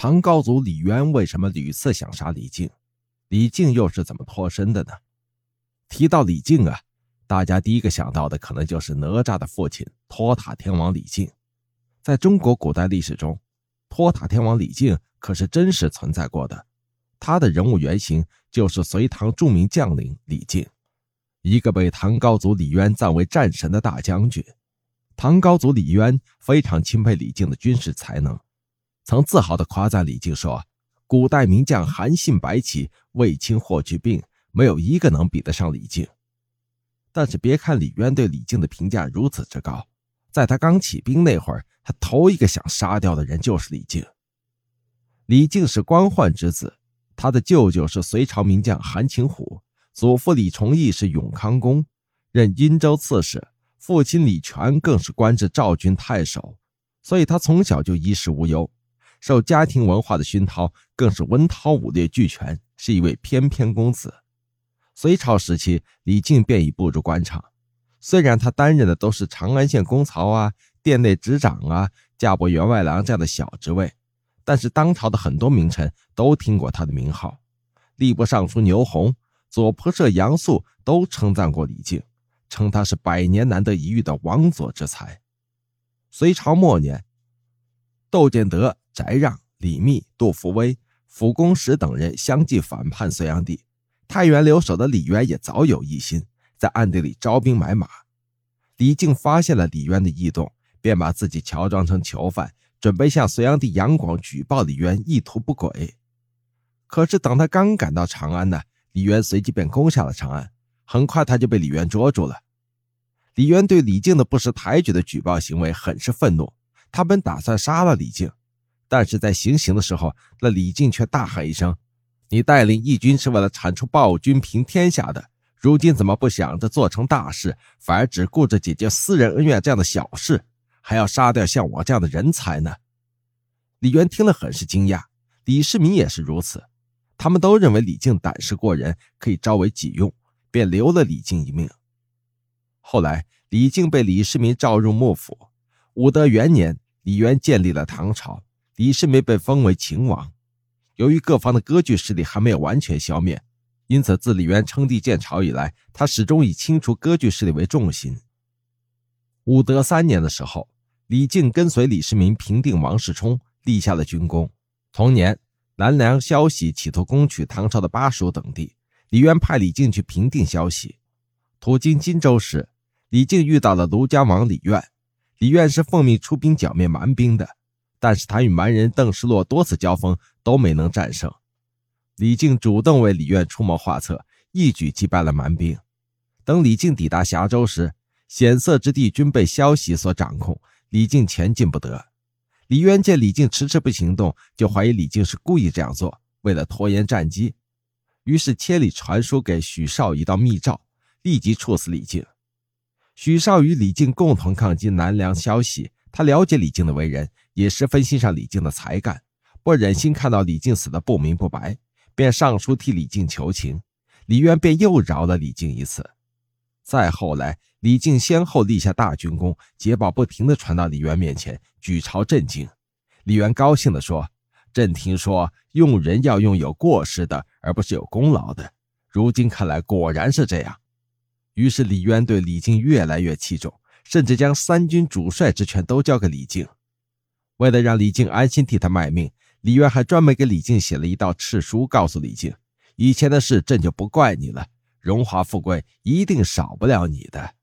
唐高祖李渊为什么屡次想杀李靖？李靖又是怎么脱身的呢？提到李靖啊，大家第一个想到的可能就是哪吒的父亲托塔天王李靖。在中国古代历史中，托塔天王李靖可是真实存在过的。他的人物原型就是隋唐著名将领李靖，一个被唐高祖李渊赞为战神的大将军。唐高祖李渊非常钦佩李靖的军事才能。曾自豪地夸赞李靖说：“古代名将韩信、白起、卫青、霍去病，没有一个能比得上李靖。”但是，别看李渊对李靖的评价如此之高，在他刚起兵那会儿，他头一个想杀掉的人就是李靖。李靖是官宦之子，他的舅舅是隋朝名将韩擒虎，祖父李崇义是永康公，任殷州刺史，父亲李全更是官至赵郡太守，所以他从小就衣食无忧。受家庭文化的熏陶，更是文韬武略俱全，是一位翩翩公子。隋朝时期，李靖便已步入官场。虽然他担任的都是长安县公曹啊、殿内执掌啊、驾部员外郎这样的小职位，但是当朝的很多名臣都听过他的名号。吏部尚书牛弘、左仆射杨素都称赞过李靖，称他是百年难得一遇的王佐之才。隋朝末年，窦建德。翟让、李密、杜伏威、辅公实等人相继反叛隋炀帝，太原留守的李渊也早有异心，在暗地里招兵买马。李靖发现了李渊的异动，便把自己乔装成囚犯，准备向隋炀帝杨广举报李渊意图不轨。可是等他刚赶到长安呢，李渊随即便攻下了长安，很快他就被李渊捉住了。李渊对李靖的不识抬举的举报行为很是愤怒，他本打算杀了李靖。但是在行刑的时候，那李靖却大喊一声：“你带领义军是为了铲除暴君、平天下的，如今怎么不想着做成大事，反而只顾着解决私人恩怨这样的小事，还要杀掉像我这样的人才呢？”李渊听了很是惊讶，李世民也是如此，他们都认为李靖胆识过人，可以招为己用，便留了李靖一命。后来，李靖被李世民召入幕府。武德元年，李渊建立了唐朝。李世民被封为秦王，由于各方的割据势力还没有完全消灭，因此自李渊称帝建朝以来，他始终以清除割据势力为重心。武德三年的时候，李靖跟随李世民平定王世充，立下了军功。同年，南梁萧息企图攻取唐朝的巴蜀等地，李渊派李靖去平定萧息。途经荆州时，李靖遇到了庐江王李渊，李渊是奉命出兵剿灭蛮兵的。但是他与蛮人邓世洛多次交锋都没能战胜，李靖主动为李渊出谋划策，一举击败了蛮兵。等李靖抵达峡州时，险塞之地均被萧息所掌控，李靖前进不得。李渊见李靖迟迟不行动，就怀疑李靖是故意这样做，为了拖延战机，于是千里传书给许绍一道密诏，立即处死李靖。许绍与李靖共同抗击南梁萧息。他了解李靖的为人，也十分欣赏李靖的才干，不忍心看到李靖死得不明不白，便上书替李靖求情。李渊便又饶了李靖一次。再后来，李靖先后立下大军功，捷报不停地传到李渊面前，举朝震惊。李渊高兴地说：“朕听说用人要用有过失的，而不是有功劳的。如今看来，果然是这样。”于是李渊对李靖越来越器重。甚至将三军主帅之权都交给李靖。为了让李靖安心替他卖命，李渊还专门给李靖写了一道敕书，告诉李靖：“以前的事朕就不怪你了，荣华富贵一定少不了你的。”